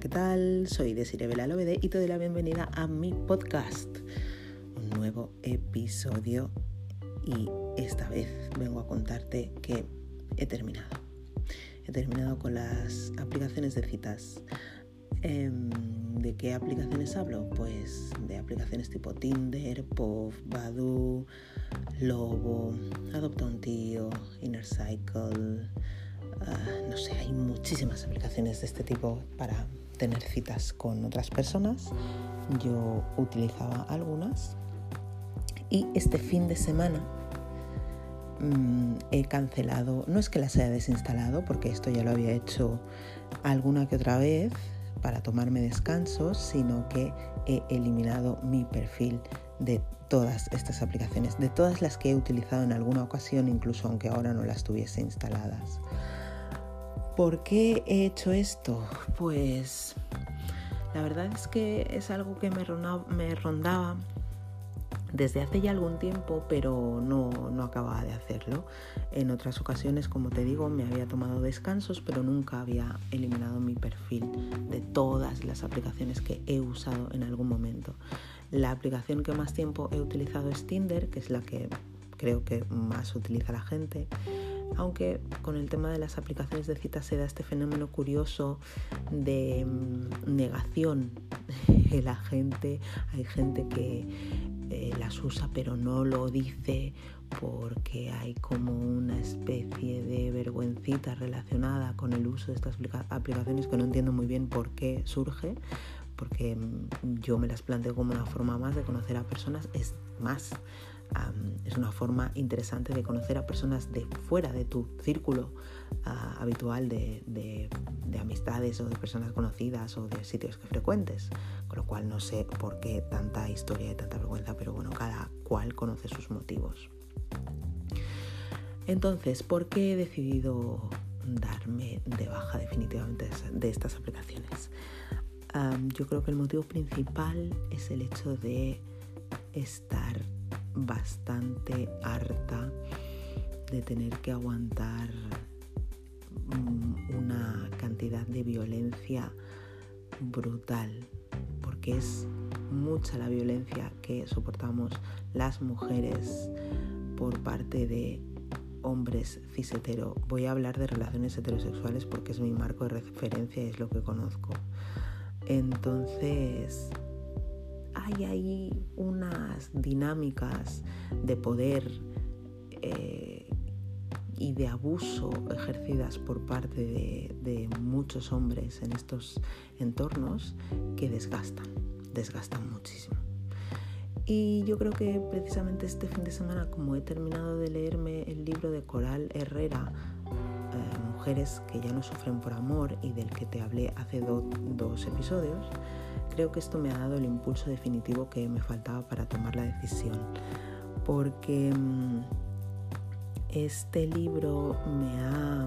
¿qué tal? Soy Desiree Belalobede y te doy la bienvenida a mi podcast. Un nuevo episodio y esta vez vengo a contarte que he terminado. He terminado con las aplicaciones de citas. Em, ¿De qué aplicaciones hablo? Pues de aplicaciones tipo Tinder, Pov, Badoo, Lobo, Adopta un tío, Inner Cycle, Ah, no sé, hay muchísimas aplicaciones de este tipo para tener citas con otras personas. Yo utilizaba algunas y este fin de semana mm, he cancelado, no es que las haya desinstalado, porque esto ya lo había hecho alguna que otra vez para tomarme descansos, sino que he eliminado mi perfil de todas estas aplicaciones, de todas las que he utilizado en alguna ocasión, incluso aunque ahora no las tuviese instaladas. ¿Por qué he hecho esto? Pues la verdad es que es algo que me rondaba, desde hace ya algún tiempo, pero no, no, acababa de hacerlo. En otras ocasiones, como te digo, me había tomado descansos, pero nunca había eliminado mi perfil de todas las aplicaciones que he usado en algún momento. La aplicación que más tiempo he utilizado es Tinder, que es la que creo que más utiliza la gente aunque con el tema de las aplicaciones de citas se da este fenómeno curioso de mm, negación la gente. Hay gente que eh, las usa pero no lo dice porque hay como una especie de vergüencita relacionada con el uso de estas aplicaciones que no entiendo muy bien por qué surge, porque mm, yo me las planteo como una forma más de conocer a personas, es más, es una forma interesante de conocer a personas de fuera de tu círculo ah, habitual de, amistades o de personas conocidas o de sitios que frecuentes. Con lo cual no sé por qué tanta historia y tanta vergüenza, pero bueno, cada cual conoce sus motivos. Entonces, ¿por qué he decidido darme de baja definitivamente de estas aplicaciones? yo creo que el motivo principal es el hecho de estar bastante harta de tener que aguantar mm, una cantidad de violencia brutal, porque es mucha la violencia que soportamos las mujeres por parte de hombres cis Voy a hablar de relaciones heterosexuales porque es mi marco de referencia y es lo que conozco. Entonces, hay ahí unas dinámicas de poder eh, y de abuso ejercidas por parte de, muchos hombres en estos entornos que desgastan, desgastan muchísimo. Y yo creo que precisamente este fin de semana, como he terminado de leerme el libro de Coral Herrera, eh, Mujeres que ya no sufren por amor y del que te hablé hace dos episodios, creo que esto me ha dado el impulso definitivo que me faltaba para tomar la decisión. Porque mm, este libro me ha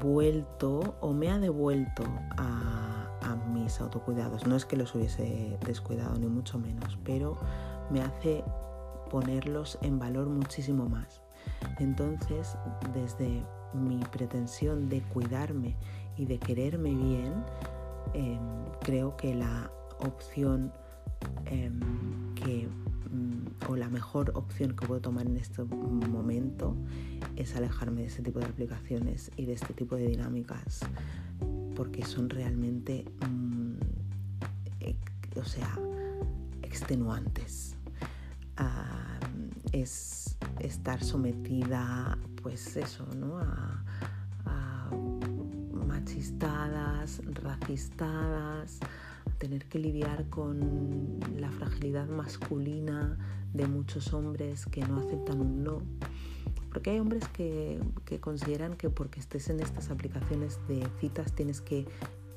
vuelto o me ha devuelto a, a mis autocuidados. No es que los hubiese descuidado ni mucho menos, pero me hace ponerlos en valor muchísimo más. Entonces, desde mi pretensión de cuidarme y de quererme bien, em, creo que la opción em, que mm, o la mejor opción que puedo tomar en este momento es alejarme de este tipo de aplicaciones y de este tipo de dinámicas porque son realmente mm, o sea extenuantes ah, es estar sometida, pues eso, ¿no? A, machistadas, racistadas, tener que lidiar con la fragilidad masculina de muchos hombres que no aceptan un no. Porque hay hombres que, que consideran que porque estés en estas aplicaciones de citas tienes que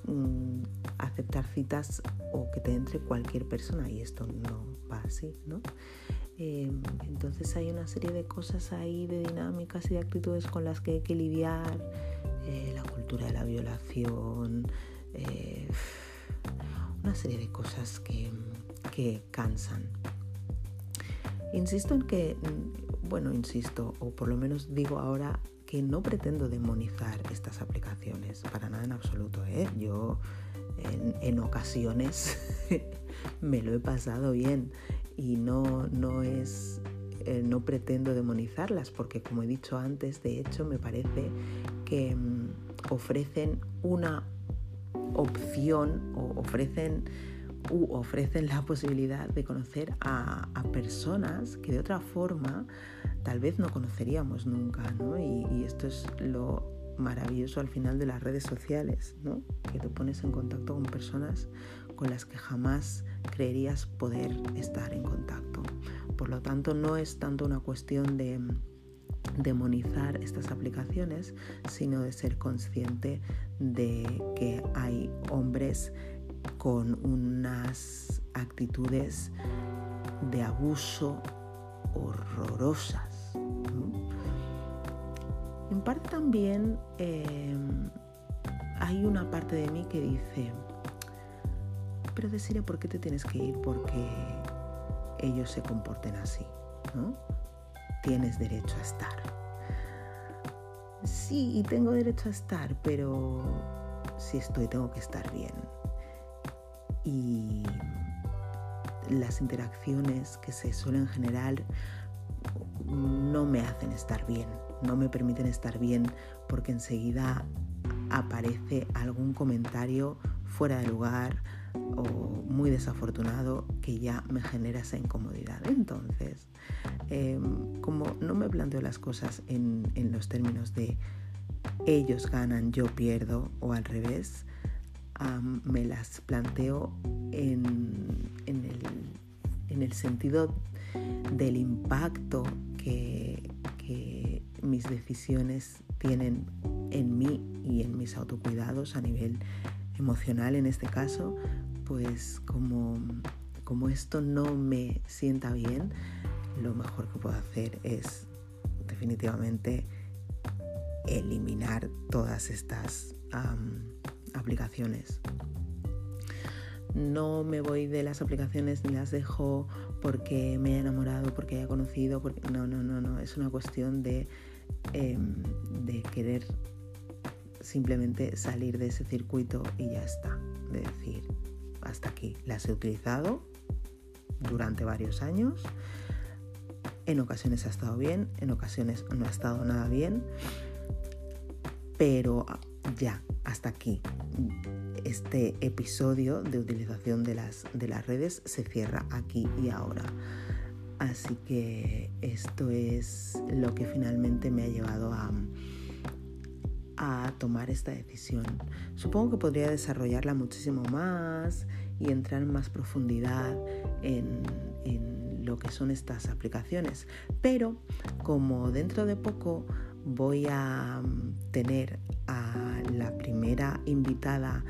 mm, aceptar citas o que te entre cualquier persona y esto no va así, ¿no? Em, entonces hay una serie de cosas ahí, de dinámicas y de actitudes con las que hay que lidiar. Eh, de la violación, eh, una serie de cosas que, que cansan. Insisto en que, bueno, insisto, o por lo menos digo ahora que no pretendo demonizar estas aplicaciones, para nada en absoluto. ¿eh? Yo en, ocasiones me lo he pasado bien y no, no es eh, no pretendo demonizarlas porque como he dicho antes de hecho me parece que mm, ofrecen una opción o ofrecen u ofrecen la posibilidad de conocer a, personas que de otra forma tal vez no conoceríamos nunca, ¿no? Y, y, esto es lo maravilloso al final de las redes sociales, ¿no? Que te pones en contacto con personas con las que jamás creerías poder estar en contacto. Por lo tanto, no es tanto una cuestión de demonizar estas aplicaciones, sino de ser consciente de que hay hombres con unas actitudes de abuso horrorosas. En parte también em, hay una parte de mí que dice, pero decirle ¿por qué te tienes que ir? Porque ellos se comporten así, ¿no? Tienes derecho a estar. Sí, tengo derecho a estar, pero si estoy tengo que estar bien y las interacciones que se suelen generar no me hacen estar bien, no me permiten estar bien porque enseguida aparece algún comentario fuera de lugar o muy desafortunado que ya me genera esa incomodidad. Entonces, em, como no me planteo las cosas en, en los términos de ellos ganan, yo pierdo o al revés, me las planteo en, el, sentido del impacto que, mis decisiones tienen en mí y en mis autocuidados a nivel emocional en este caso, pues como, como esto no me sienta bien, lo mejor que puedo hacer es definitivamente eliminar todas estas aplicaciones. No me voy de las aplicaciones ni las dejo porque me he enamorado, porque haya conocido, porque no, no, no, no. Es una cuestión de, em, de querer simplemente salir de ese circuito y ya está. De decir, hasta aquí. Las he utilizado durante varios años. En ocasiones ha estado bien, en ocasiones no ha estado nada bien. Pero ya, hasta aquí. Este episodio de utilización de las, de las redes se cierra aquí y ahora. Así que esto es lo que finalmente me ha llevado a, a tomar esta decisión. Supongo que podría desarrollarla muchísimo más y entrar en más profundidad en, en lo que son estas aplicaciones. Pero como dentro de poco voy a tener a la primera invitada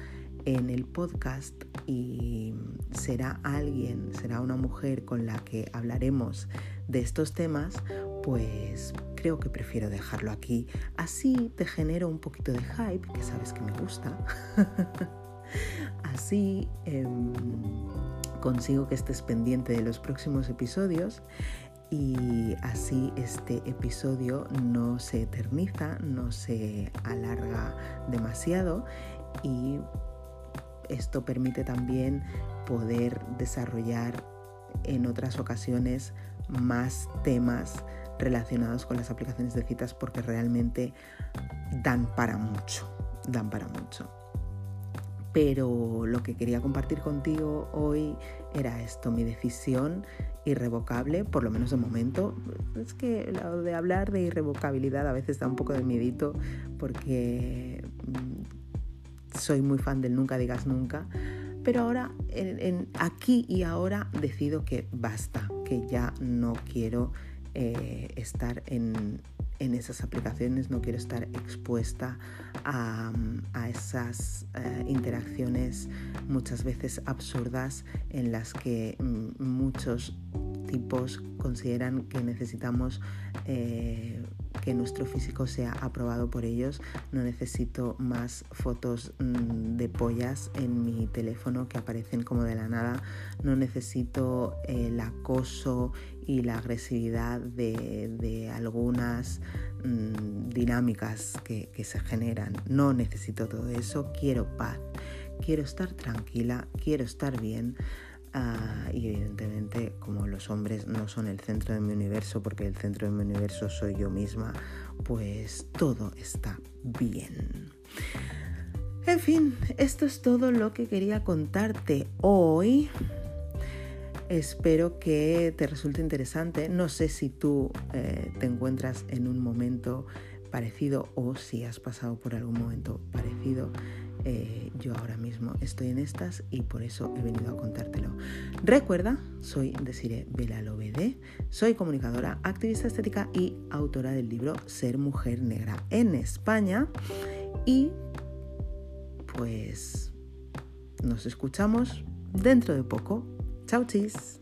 en el podcast y será alguien, será una mujer con la que hablaremos de estos temas, pues creo que prefiero dejarlo aquí. Así te genero un poquito de hype, que sabes que me gusta. Así em, consigo que estés pendiente de los próximos episodios y así este episodio no se eterniza, no se alarga demasiado y esto permite también poder desarrollar en otras ocasiones más temas relacionados con las aplicaciones de citas porque realmente dan para mucho, dan para mucho. Pero lo que quería compartir contigo hoy era esto, mi decisión irrevocable, por lo menos de momento. Es que lo de hablar de irrevocabilidad a veces da un poco de miedito porque mm, soy muy fan del nunca digas nunca. Pero ahora, aquí y ahora, decido que basta, ya no quiero eh, estar en, en esas aplicaciones, no quiero estar expuesta a, esas eh, interacciones muchas veces absurdas en las que mm, muchos tipos consideran que necesitamos eh, que nuestro físico sea aprobado por ellos. No necesito más fotos mm, de pollas en mi teléfono que aparecen como de la nada. No necesito el acoso y la agresividad de, algunas mm, dinámicas que, que se generan. No necesito todo eso. Quiero paz. Quiero estar tranquila. Quiero estar bien. Ah, y evidentemente como los hombres no son el centro de mi universo porque el centro de mi universo soy yo misma, pues todo está bien. En fin, esto es todo lo que quería contarte hoy. Espero que te resulte interesante. No sé si tú eh, te encuentras en un momento parecido o si has pasado por algún momento parecido. Eh, yo ahora mismo estoy en estas y por eso he venido a contártelo. Recuerda, soy Desire Belalobede, soy comunicadora, activista estética y autora del libro Ser Mujer Negra en España y pues nos escuchamos dentro de poco. Chao, chis.